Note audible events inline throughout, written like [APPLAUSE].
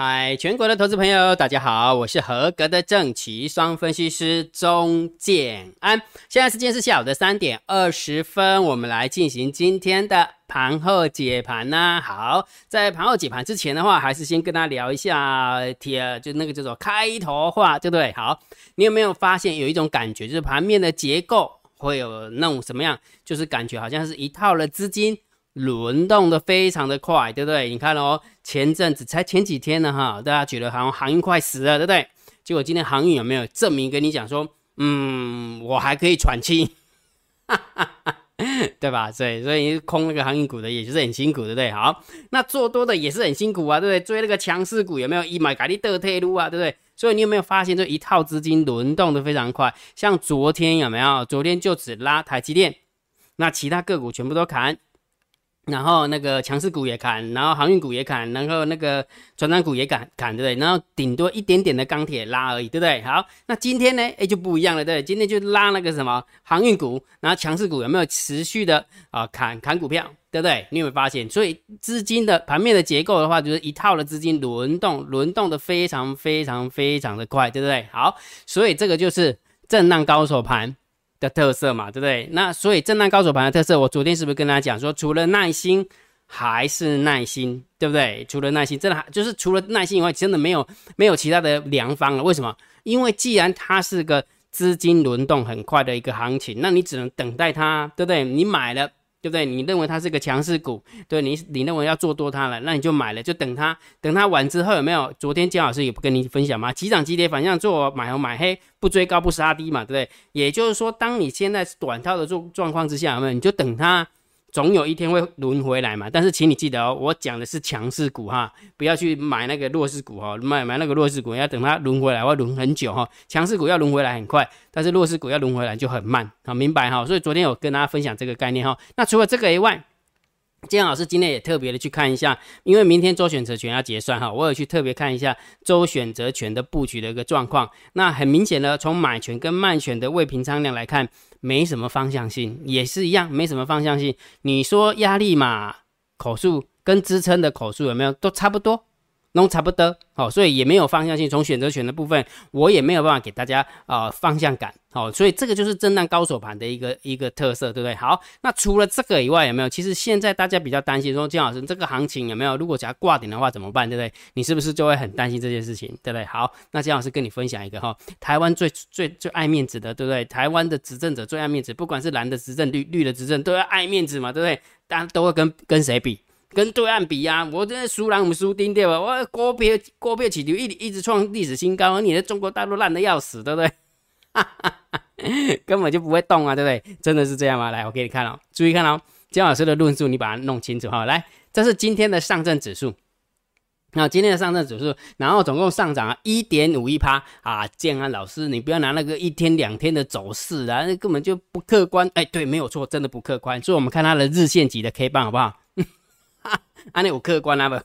嗨，全国的投资朋友，大家好，我是合格的正奇双分析师钟建安。现在时间是下午的三点二十分，我们来进行今天的盘后解盘呢。好，在盘后解盘之前的话，还是先跟大家聊一下贴，就那个叫做开头话，对不对？好，你有没有发现有一种感觉，就是盘面的结构会有那种什么样？就是感觉好像是一套的资金。轮动的非常的快，对不对？你看哦，前阵子才前几天呢，哈，大家觉得好像航运快死了，对不对？结果今天航运有没有证明跟你讲说，嗯，我还可以喘气，[LAUGHS] 对吧？所以，所以空那个航运股的也就是很辛苦，对不对？好，那做多的也是很辛苦啊，对不对？追那个强势股有没有一买咖喱的退路啊，对不对？所以你有没有发现这一套资金轮动的非常快？像昨天有没有？昨天就只拉台积电，那其他个股全部都砍。然后那个强势股也砍，然后航运股也砍，然后那个船长股也砍砍，对不对？然后顶多一点点的钢铁拉而已，对不对？好，那今天呢？哎，就不一样了，对，今天就拉那个什么航运股，然后强势股有没有持续的啊砍砍股票，对不对？你有没有发现？所以资金的盘面的结构的话，就是一套的资金轮动，轮动的非常非常非常的快，对不对？好，所以这个就是震荡高手盘。的特色嘛，对不对？那所以震荡高手盘的特色，我昨天是不是跟大家讲说，除了耐心还是耐心，对不对？除了耐心，真的就是除了耐心以外，真的没有没有其他的良方了。为什么？因为既然它是个资金轮动很快的一个行情，那你只能等待它，对不对？你买了。对不对？你认为它是个强势股，对你，你认为要做多它了，那你就买了，就等它，等它完之后有没有？昨天姜老师也不跟你分享吗？急涨急跌反向做，买红买黑，不追高不杀低嘛，对不对？也就是说，当你现在是短套的状状况之下，有没有？你就等它。总有一天会轮回来嘛，但是请你记得哦，我讲的是强势股哈，不要去买那个弱势股哈，买买那个弱势股要等它轮回来，会轮很久哈。强势股要轮回来很快，但是弱势股要轮回来就很慢，好明白哈。所以昨天有跟大家分享这个概念哈。那除了这个以外，建老师今天也特别的去看一下，因为明天周选择权要结算哈，我有去特别看一下周选择权的布局的一个状况。那很明显的，从买权跟卖权的未平仓量来看。没什么方向性，也是一样，没什么方向性。你说压力嘛，口数跟支撑的口数有没有都差不多？弄差不多，好，所以也没有方向性。从选择权的部分，我也没有办法给大家啊方向感，好，所以这个就是震荡高手盘的一个一个特色，对不对？好，那除了这个以外，有没有？其实现在大家比较担心说，金老师这个行情有没有？如果只要挂点的话怎么办？对不对？你是不是就会很担心这件事情？对不对？好，那金老师跟你分享一个哈，台湾最最最爱面子的，对不对？台湾的执政者最爱面子，不管是蓝的执政、绿绿的执政，都要爱面子嘛，对不对？大家都会跟跟谁比？跟对岸比呀，我真的输人唔输丁掉吧？我股票股票起流一一直创历史新高，而你的中国大陆烂的要死，对不对？[LAUGHS] 根本就不会动啊，对不对？真的是这样吗？来，我给你看哦，注意看哦，姜老师的论述你把它弄清楚哈。来，这是今天的上证指数，那今天的上证指数，然后总共上涨了一点五一趴啊。建安老师，你不要拿那个一天两天的走势啊，那根本就不客观。哎，对，没有错，真的不客观。所以我们看它的日线级的 K 棒好不好？安利有客观啊不？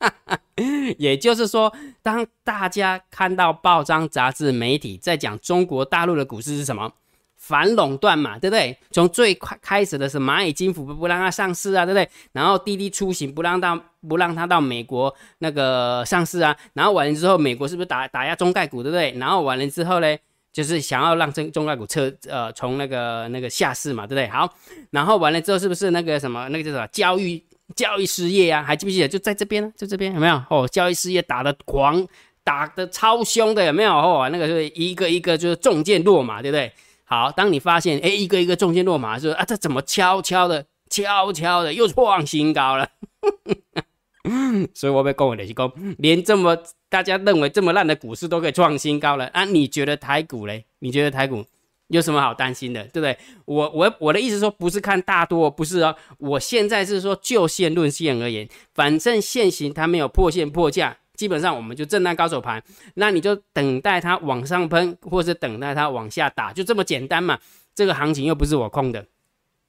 [LAUGHS] 也就是说，当大家看到报章、杂志、媒体在讲中国大陆的股市是什么反垄断嘛，对不对？从最快开始的是蚂蚁金服不不让它上市啊，对不对？然后滴滴出行不让到不让它到美国那个上市啊，然后完了之后，美国是不是打打压中概股，对不对？然后完了之后呢，就是想要让中中概股撤呃从那个那个下市嘛，对不对？好，然后完了之后，是不是那个什么那个叫什么教育？交易事业啊，还记不记得？就在这边呢，就这边有没有？哦，交易事业打的狂，打的超凶的，有没有？哦，那个是一个一个就是中箭落马，对不对？好，当你发现哎，一个一个中箭落马，是啊，这怎么悄悄的、悄悄的又创新高了？[LAUGHS] 所以我被恭维的是讲，连这么大家认为这么烂的股市都可以创新高了啊？你觉得台股嘞？你觉得台股？有什么好担心的，对不对？我我我的意思说，不是看大多，不是哦。我现在是说就线论线而言，反正现行它没有破线破价，基本上我们就震荡高手盘，那你就等待它往上喷，或者等待它往下打，就这么简单嘛。这个行情又不是我控的。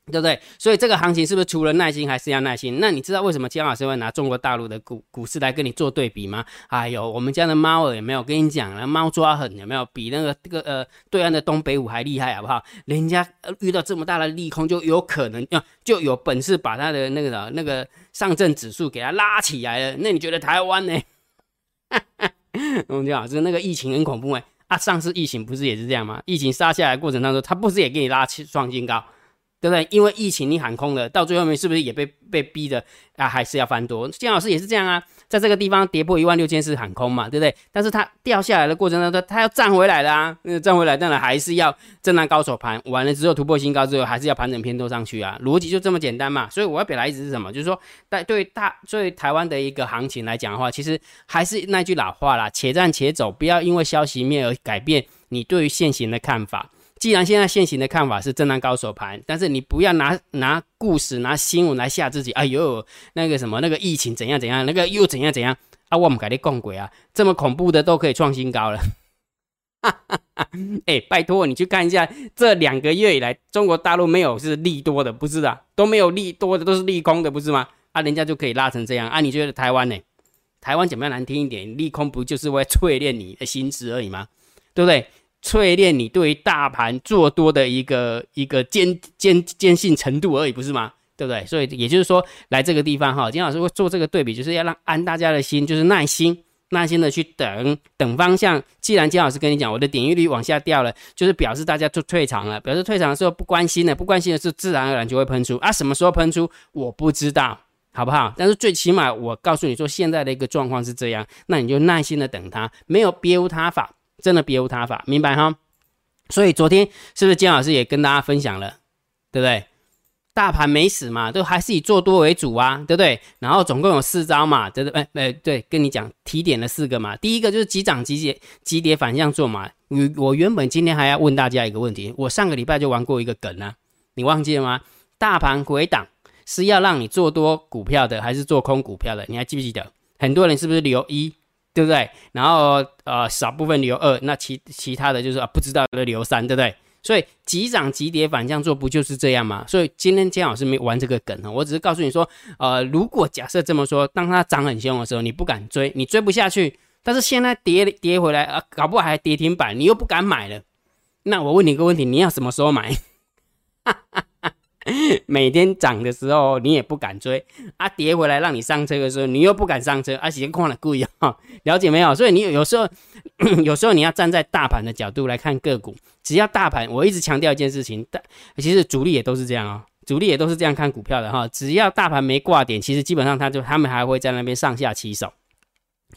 对不对？所以这个行情是不是除了耐心还是要耐心？那你知道为什么姜老师会拿中国大陆的股股市来跟你做对比吗？哎呦，我们家的猫儿有没有跟你讲了？猫抓狠有没有？比那个这个呃对岸的东北虎还厉害，好不好？人家遇到这么大的利空，就有可能要就有本事把他的那个那个上证指数给它拉起来了。那你觉得台湾呢？[LAUGHS] 我们讲是那个疫情很恐怖哎，啊，上次疫情不是也是这样吗？疫情杀下来过程当中，它不是也给你拉起创新高？对不对？因为疫情你喊空了，到最后面是不是也被被逼的啊？还是要翻多？金老师也是这样啊，在这个地方跌破一万六千是喊空嘛，对不对？但是它掉下来的过程当中，它要站回来了啊，那站回来当然还是要震荡高手盘，完了之后突破新高之后，还是要盘整偏多上去啊，逻辑就这么简单嘛。所以我要表达意思是什么？就是说，在对大对台湾的一个行情来讲的话，其实还是那句老话啦，且战且走，不要因为消息面而改变你对于现行的看法。既然现在现行的看法是震荡高手盘，但是你不要拿拿故事、拿新闻来吓自己。哎呦，那个什么，那个疫情怎样怎样，那个又怎样怎样啊？我们改你共鬼啊，这么恐怖的都可以创新高了。[LAUGHS] 哎，拜托你去看一下，这两个月以来，中国大陆没有是利多的，不是的，都没有利多的，都是利空的，不是吗？啊，人家就可以拉成这样啊？你觉得台湾呢？台湾怎么样难听一点？利空不就是为淬炼你的心智而已吗？对不对？淬炼你对于大盘做多的一个一个坚坚坚信程度而已，不是吗？对不对？所以也就是说，来这个地方哈，金老师会做这个对比，就是要让安大家的心，就是耐心耐心的去等等方向。既然金老师跟你讲，我的点击率往下掉了，就是表示大家就退场了，表示退场的时候不关心了，不关心的是自然而然就会喷出啊。什么时候喷出我不知道，好不好？但是最起码我告诉你说，现在的一个状况是这样，那你就耐心的等它，没有别无他法。真的别无他法，明白哈？所以昨天是不是姜老师也跟大家分享了，对不对？大盘没死嘛，都还是以做多为主啊，对不对？然后总共有四招嘛，对不对？哎哎，对，跟你讲提点了四个嘛。第一个就是急涨急跌急跌反向做嘛。你我原本今天还要问大家一个问题，我上个礼拜就玩过一个梗啊，你忘记了吗？大盘回档是要让你做多股票的，还是做空股票的？你还记不记得？很多人是不是留一？对不对？然后呃，少部分留二，那其其他的就是啊，不知道的留三，对不对？所以急涨急跌反向做，不就是这样吗？所以今天姜老师没玩这个梗啊，我只是告诉你说，呃，如果假设这么说，当它涨很凶的时候，你不敢追，你追不下去，但是现在跌跌回来啊，搞不好还跌停板，你又不敢买了，那我问你一个问题，你要什么时候买？哈哈。[LAUGHS] 每天涨的时候你也不敢追啊，跌回来让你上车的时候你又不敢上车，而且看了故意哈，[LAUGHS] 了解没有？所以你有时候 [COUGHS] 有时候你要站在大盘的角度来看个股，只要大盘，我一直强调一件事情，但其实主力也都是这样啊，主力也都是这样看股票的哈，只要大盘没挂点，其实基本上他就他们还会在那边上下起手。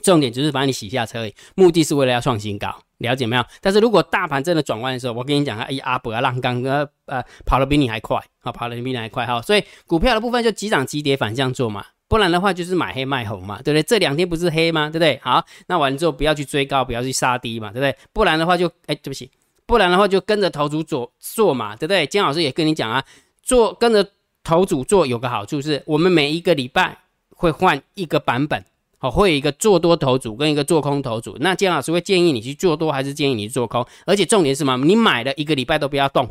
重点就是把你洗下车，目的是为了要创新高，了解没有？但是如果大盘真的转弯的时候，我跟你讲啊，哎阿伯啊，浪刚呃呃跑得比你还快，好跑得比你还快哈，所以股票的部分就急涨急跌反向做嘛，不然的话就是买黑卖红嘛，对不对？这两天不是黑吗？对不对？好，那完了之后不要去追高，不要去杀低嘛，对不对？不然的话就哎对不起，不然的话就跟着头主做做嘛，对不对？姜老师也跟你讲啊，做跟着头主做有个好处是，我们每一个礼拜会换一个版本。好，会有一个做多头组跟一个做空头组。那姜老师会建议你去做多，还是建议你做空？而且重点是什么？你买了一个礼拜都不要动，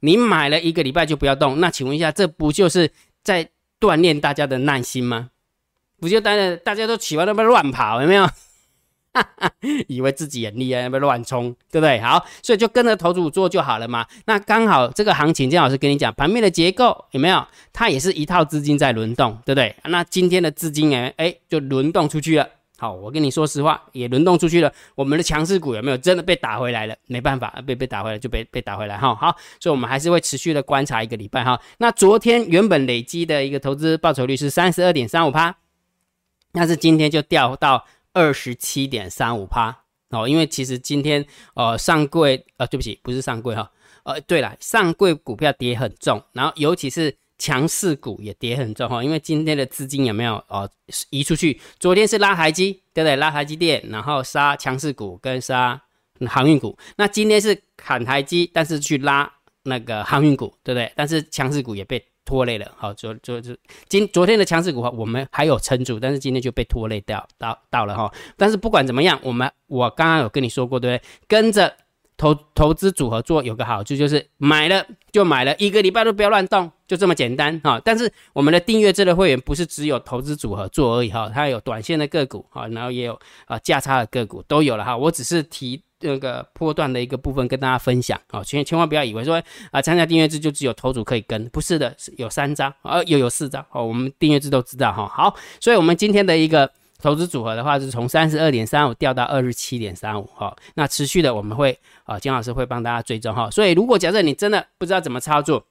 你买了一个礼拜就不要动。那请问一下，这不就是在锻炼大家的耐心吗？不就大家大家都喜欢那边乱跑，有没有？哈 [LAUGHS] 哈以为自己很厉害，那边乱冲，对不对？好，所以就跟着头组做就好了嘛。那刚好这个行情，姜老师跟你讲，盘面的结构有没有？它也是一套资金在轮动，对不对？那今天的资金哎哎，就轮动出去了。好，我跟你说实话，也轮动出去了。我们的强势股有没有真的被打回来了？没办法，被被打回来就被被打回来哈。好，所以我们还是会持续的观察一个礼拜哈。那昨天原本累积的一个投资报酬率是三十二点三五趴，但是今天就掉到。二十七点三五趴哦，因为其实今天呃上柜呃对不起不是上柜哈呃对了上柜股票跌很重，然后尤其是强势股也跌很重哈，因为今天的资金有没有哦移出去？昨天是拉台积对不对？拉台积电，然后杀强势股跟杀航运股，那今天是砍台积，但是去拉那个航运股对不对？但是强势股也被。拖累了，好，昨昨就今昨天的强势股我们还有撑住，但是今天就被拖累掉到到了哈。但是不管怎么样，我们我刚刚有跟你说过，对不对？跟着投投资组合做有个好处，就是买了就买了，一个礼拜都不要乱动，就这么简单哈。但是我们的订阅制的会员不是只有投资组合做而已哈，它有短线的个股哈，然后也有啊价差的个股都有了哈。我只是提。那个波段的一个部分跟大家分享啊，千千万不要以为说啊参加订阅制就只有头组可以跟，不是的，是有三张啊，又有四张哦，我们订阅制都知道哈。好，所以我们今天的一个投资组合的话是从三十二点三五掉到二十七点三五哈，那持续的我们会啊金老师会帮大家追踪哈，所以如果假设你真的不知道怎么操作，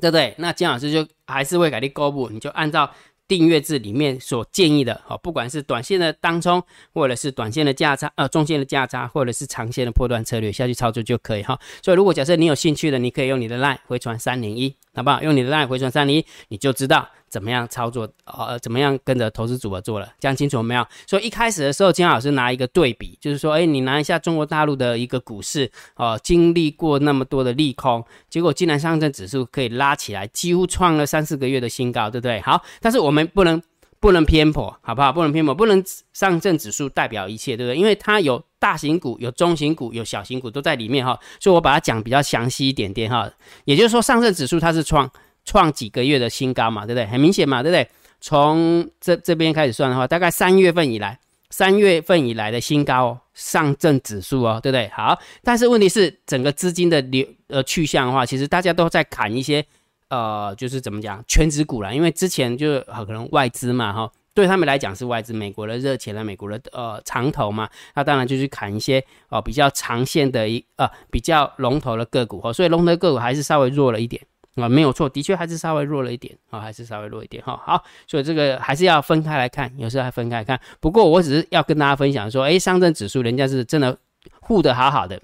对不对？那金老师就还是会给你公布，你就按照。订阅制里面所建议的，哦，不管是短线的当中，或者是短线的价差，呃，中线的价差，或者是长线的破断策略下去操作就可以哈。所以如果假设你有兴趣的，你可以用你的 line 回传三零一，好不好？用你的 line 回传三零，你就知道。怎么样操作？呃，怎么样跟着投资组合做了？讲清楚没有？所以一开始的时候，金老师拿一个对比，就是说，哎，你拿一下中国大陆的一个股市，哦，经历过那么多的利空，结果竟然上证指数可以拉起来，几乎创了三四个月的新高，对不对？好，但是我们不能不能偏颇，好不好？不能偏颇，不能上证指数代表一切，对不对？因为它有大型股、有中型股、有小型股都在里面哈，所以我把它讲比较详细一点点哈。也就是说，上证指数它是创。创几个月的新高嘛，对不对？很明显嘛，对不对？从这这边开始算的话，大概三月份以来，三月份以来的新高上证指数哦，对不对？好，但是问题是整个资金的流呃去向的话，其实大家都在砍一些呃，就是怎么讲全职股啦，因为之前就是可能外资嘛，哈，对他们来讲是外资，美国的热钱啊，美国的呃长头嘛，那当然就去砍一些哦比较长线的一呃比较龙头的个股哦，所以龙头个股还是稍微弱了一点。啊，没有错，的确还是稍微弱了一点啊，还是稍微弱一点哈。好，所以这个还是要分开来看，有时候还分开看。不过我只是要跟大家分享说，哎，上证指数人家是真的护得好好的，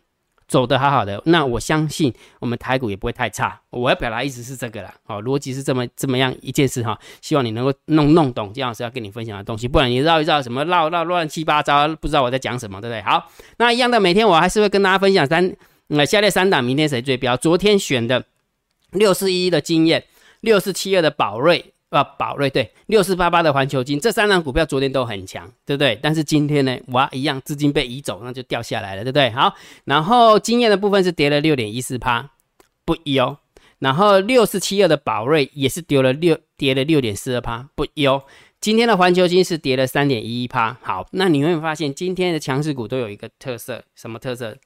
走得好好的，那我相信我们台股也不会太差。我要表达意思是这个啦，哦，逻辑是这么这么样一件事哈。希望你能够弄弄懂金老师要跟你分享的东西，不然你绕一绕什么绕绕乱七八糟，不知道我在讲什么，对不对？好，那一样的，每天我还是会跟大家分享三那下列三档，明天谁最标？昨天选的。六四一的经验，六四七二的宝瑞啊，宝瑞对，六四八八的环球金，这三张股票昨天都很强，对不对？但是今天呢，哇，一样资金被移走，那就掉下来了，对不对？好，然后经验的部分是跌了六点一四趴，不一哦。然后六四七二的宝瑞也是丢了六，跌了六点四二趴，不一哦。今天的环球金是跌了三点一一趴。好，那你会发现今天的强势股都有一个特色，什么特色？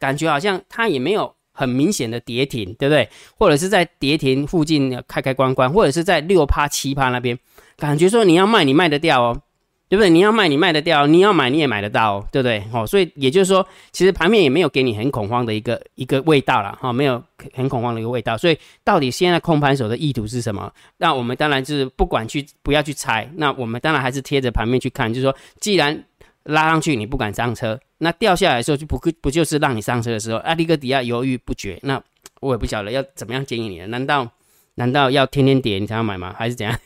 感觉好像它也没有。很明显的跌停，对不对？或者是在跌停附近开开关关，或者是在六趴七趴那边，感觉说你要卖你卖得掉哦，对不对？你要卖你卖得掉，你要买你也买得到，哦对不对？哦，所以也就是说，其实盘面也没有给你很恐慌的一个一个味道了，哈，没有很恐慌的一个味道。所以到底现在控盘手的意图是什么？那我们当然就是不管去不要去猜，那我们当然还是贴着盘面去看，就是说，既然拉上去你不敢上车。那掉下来的时候就不不就是让你上车的时候，阿迪哥底下犹豫不决，那我也不晓得要怎么样建议你了。难道难道要天天跌你才要买吗？还是怎样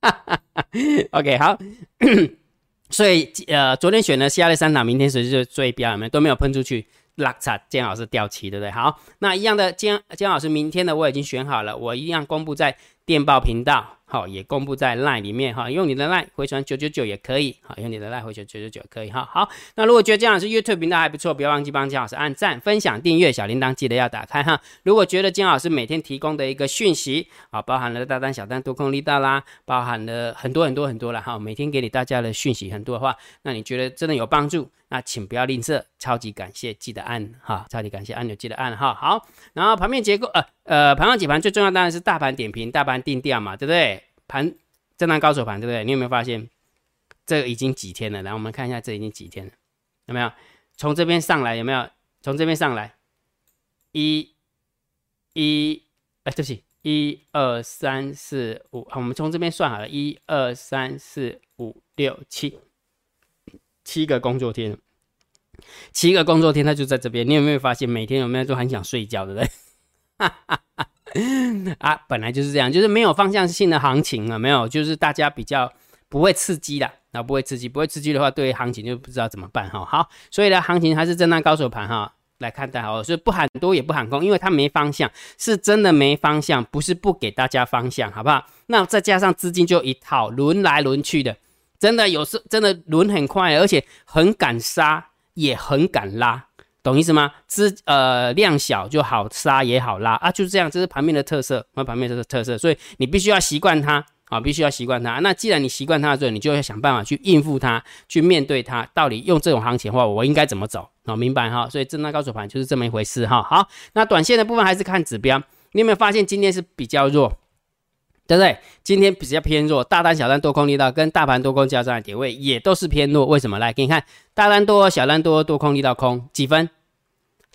哈哈哈？OK，好。[COUGHS] 所以呃，昨天选的下列三档，明天谁就最标，有没有都没有喷出去，拉差监老师掉期，对不对？好，那一样的监监老师明天的我已经选好了，我一样公布在电报频道。好，也公布在 LINE 里面哈，用你的 LINE 回传九九九也可以，好，用你的 LINE 回传九九九可以哈。好，那如果觉得姜老师 YouTube 频道还不错，不要忘记帮姜老师按赞、分享、订阅，小铃铛记得要打开哈。如果觉得姜老师每天提供的一个讯息啊，包含了大单、小单、多空力道啦，包含了很多很多很多了哈，每天给你大家的讯息很多的话，那你觉得真的有帮助？那请不要吝啬，超级感谢，记得按哈，超级感谢按钮记得按哈。好，然后盘面结构呃呃，盘上几盘最重要当然是大盘点评、大盘定调嘛，对不对？盘。震荡高手盘，对不对？你有没有发现，这已经几天了？来，我们看一下，这已经几天了？有没有从这边上来？有没有从这边上来？一、一，哎，对不起，一二三四五，好，我们从这边算好了，一二三四五六七，七个工作天，七个工作天，他就在这边。你有没有发现，每天有没有都很想睡觉，对不对？哈哈哈。啊，本来就是这样，就是没有方向性的行情了，没有，就是大家比较不会刺激的，那不会刺激，不会刺激的话，对于行情就不知道怎么办哈。好，所以呢，行情还是震荡高手盘哈来看待好，所以不喊多也不喊空，因为它没方向，是真的没方向，不是不给大家方向，好不好？那再加上资金就一套轮来轮去的，真的有时真的轮很快，而且很敢杀，也很敢拉。懂意思吗？资呃量小就好杀也好拉啊，就是这样，这是盘面的特色，那盘面这个特色，所以你必须要习惯它啊，必须要习惯它。那既然你习惯它的时候，你就要想办法去应付它，去面对它。到底用这种行情的话，我应该怎么走？好，明白哈？所以震荡高手盘就是这么一回事哈。好，那短线的部分还是看指标。你有没有发现今天是比较弱？对不对？今天比较偏弱，大单、小单多空力道跟大盘多空交战的点位也都是偏弱。为什么？来给你看，大单多、小单多，多空力道空几分？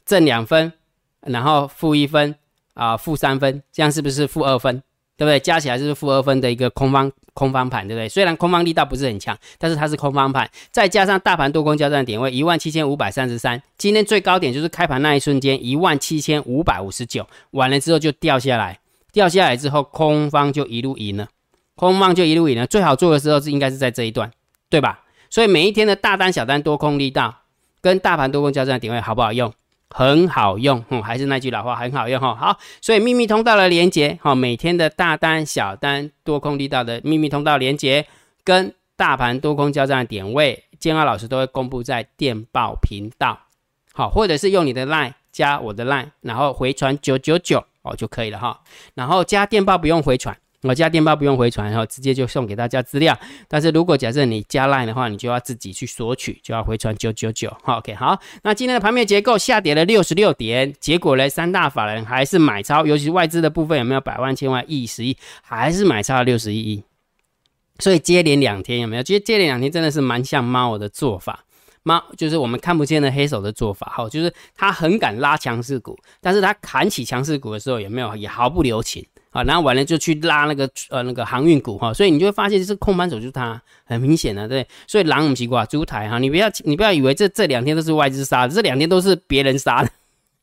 正两分，然后负一分啊，负三分，这样是不是负二分？对不对？加起来就是负二分的一个空方空方盘，对不对？虽然空方力道不是很强，但是它是空方盘，再加上大盘多空交战点位一万七千五百三十三，今天最高点就是开盘那一瞬间一万七千五百五十九，完了之后就掉下来。掉下来之后，空方就一路赢了，空方就一路赢了。最好做的时候是应该是在这一段，对吧？所以每一天的大单、小单、多空力道跟大盘多空交战的点位好不好用？很好用，嗯，还是那句老话，很好用哈。好，所以秘密通道的连接，哈，每天的大单、小单、多空力道的秘密通道连接跟大盘多空交战的点位，建安老师都会公布在电报频道，好，或者是用你的 line 加我的 line，然后回传九九九。哦就可以了哈，然后加电报不用回传，我加电报不用回传，然后直接就送给大家资料。但是如果假设你加 line 的话，你就要自己去索取，就要回传九九九。OK，好，那今天的盘面结构下跌了六十六点，结果呢，三大法人还是买超，尤其是外资的部分有没有百万、千万、亿、十亿，还是买超了六十一亿。所以接连两天有没有？其实接连两天真的是蛮像猫的做法。猫就是我们看不见的黑手的做法，哈，就是他很敢拉强势股，但是他砍起强势股的时候，有没有也毫不留情啊？然后完了就去拉那个呃那个航运股，哈，所以你就会发现是空盘手就是他，很明显的，对。所以狼唔奇怪，猪台哈，你不要你不要以为这这两天都是外资杀的，这两天都是别人杀的，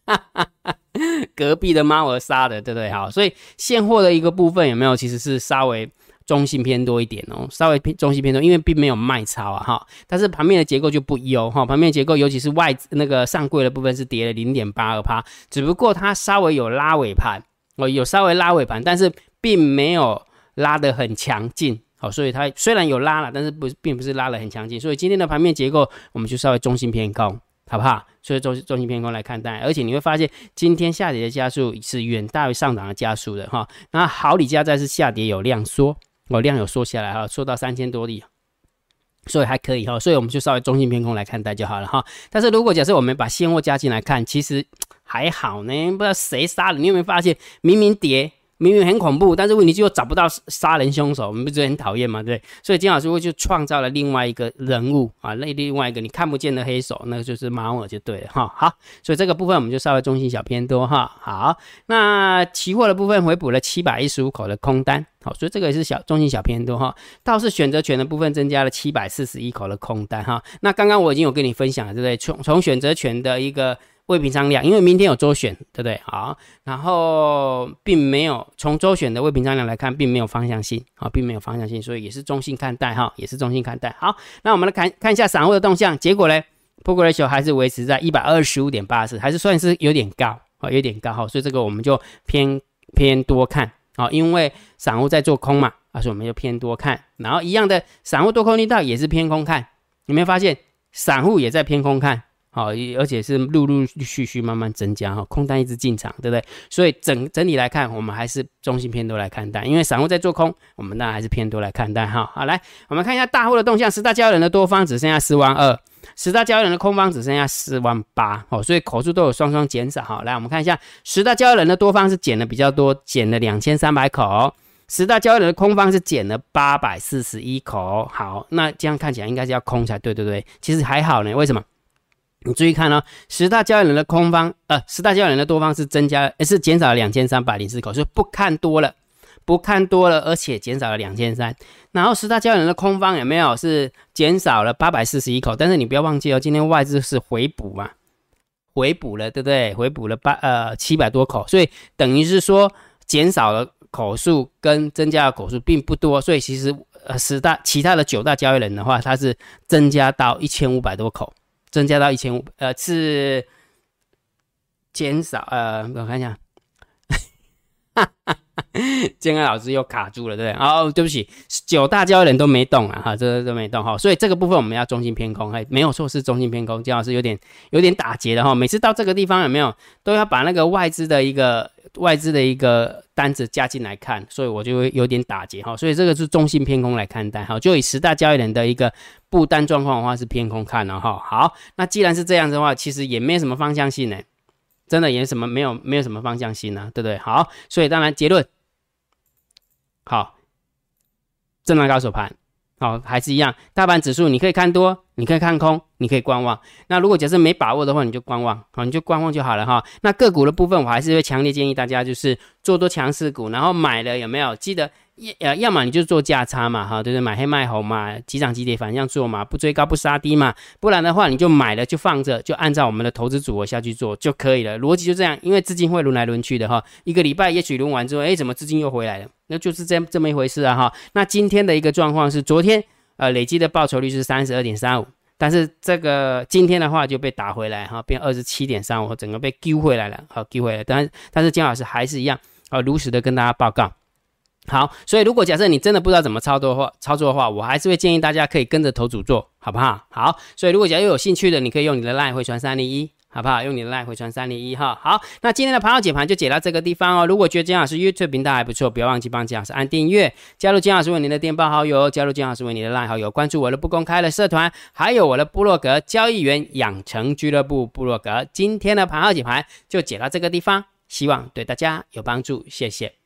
[LAUGHS] 隔壁的猫儿杀的，对不对？好，所以现货的一个部分有没有其实是稍微。中性偏多一点哦，稍微偏中性偏多，因为并没有卖超啊哈，但是盘面的结构就不优哈，盘面结构尤其是外那个上柜的部分是跌了零点八二趴，只不过它稍微有拉尾盘哦，有稍微拉尾盘，但是并没有拉得很强劲，好，所以它虽然有拉了，但是不并不是拉得很强劲，所以今天的盘面结构我们就稍微中性偏空，好不好？所以中中性偏空来看待，而且你会发现今天下跌的加速是远大于上涨的加速的哈，那好李家在是下跌有量缩。我，量有缩下来哈，缩到三千多例，所以还可以哈，所以我们就稍微中性偏空来看待就好了哈。但是如果假设我们把现货加进来看，其实还好呢，不知道谁杀的，你有没有发现明明跌？明明很恐怖，但是问题就找不到杀人凶手，我们不觉得很讨厌吗？对，所以金老师会就创造了另外一个人物啊，那另外一个你看不见的黑手，那个就是马尔就对了哈。好，所以这个部分我们就稍微中心小偏多哈。好，那期货的部分回补了七百一十五口的空单，好，所以这个也是小中心小偏多哈。倒是选择权的部分增加了七百四十一口的空单哈。那刚刚我已经有跟你分享了，对不对？从从选择权的一个。未平仓量，因为明天有周选，对不对？好，然后并没有从周选的未平仓量来看，并没有方向性，啊，并没有方向性，所以也是中性看待，哈，也是中性看待。好，那我们来看看一下散户的动向，结果呢，Progress 还是维持在一百二十五点八四，还是算是有点高，啊，有点高，哈，所以这个我们就偏偏多看，啊，因为散户在做空嘛，啊，所以我们就偏多看。然后一样的，散户多空力道也是偏空看，有没有发现散户也在偏空看？好，而且是陆陆续续慢慢增加哈，空单一直进场，对不对？所以整整体来看，我们还是中性偏多来看待，因为散户在做空，我们当然还是偏多来看待哈。好，来我们看一下大户的动向，十大交易人的多方只剩下四万二，十大交易人的空方只剩下四万八，哦，所以口数都有双双减少哈。来，我们看一下十大交易人的多方是减的比较多，减了两千三百口，十大交易人的空方是减了八百四十一口。好，那这样看起来应该是要空才对，对不对？其实还好呢，为什么？你注意看哦，十大交易人的空方，呃，十大交易人的多方是增加，是减少了两千三百零四口，所以不看多了，不看多了，而且减少了两千三。然后十大交易人的空方有没有是减少了八百四十一口？但是你不要忘记哦，今天外资是回补嘛，回补了，对不对？回补了八呃七百多口，所以等于是说减少了口数跟增加的口数并不多，所以其实呃十大其他的九大交易人的话，它是增加到一千五百多口。增加到一千五，呃，是减少，呃，我看一下，[LAUGHS] 建安老师又卡住了，对不对？哦，对不起，九大交易人都没动啊，哈，这都没动哈，所以这个部分我们要中心偏空，哎，没有错，是中心偏空。建老师有点有点打结的哈，每次到这个地方有没有都要把那个外资的一个外资的一个单子加进来看，所以我就会有点打结哈，所以这个是中性偏空来看待哈，就以十大交易人的一个。不单状况的话是偏空看了哈，好，那既然是这样子的话，其实也没什么方向性呢，真的也什么没有没有什么方向性呢，对不对？好，所以当然结论，好，震荡高手盘，好，还是一样，大盘指数你可以看多，你可以看空，你可以观望。那如果假设没把握的话，你就观望，好，你就观望就好了哈。那个股的部分，我还是会强烈建议大家就是做多强势股，然后买了有没有？记得。要要么你就做价差嘛，哈，对不对？买黑卖红嘛，急涨急跌反向做嘛，不追高不杀低嘛，不然的话你就买了就放着，就按照我们的投资组合下去做就可以了。逻辑就这样，因为资金会轮来轮去的哈，一个礼拜也许轮完之后，哎，怎么资金又回来了？那就是这这么一回事啊哈。那今天的一个状况是，昨天呃累积的报酬率是三十二点三五，但是这个今天的话就被打回来哈，变二十七点三五，整个被丢回来了，好丢回来。但但是姜老师还是一样啊，如实的跟大家报告。好，所以如果假设你真的不知道怎么操作的话，操作的话，我还是会建议大家可以跟着头组做，好不好？好，所以如果假如有兴趣的，你可以用你的 line 回传三零一，好不好？用你的 line 回传三零一哈。好，那今天的盘号解盘就解到这个地方哦。如果觉得金老师 YouTube 频道还不错，不要忘记帮金老师按订阅，加入金老师为您的电报好友，加入金老师为您的 line 好友，关注我的不公开的社团，还有我的部落格交易员养成俱乐部部落格。今天的盘号解盘就解到这个地方，希望对大家有帮助，谢谢。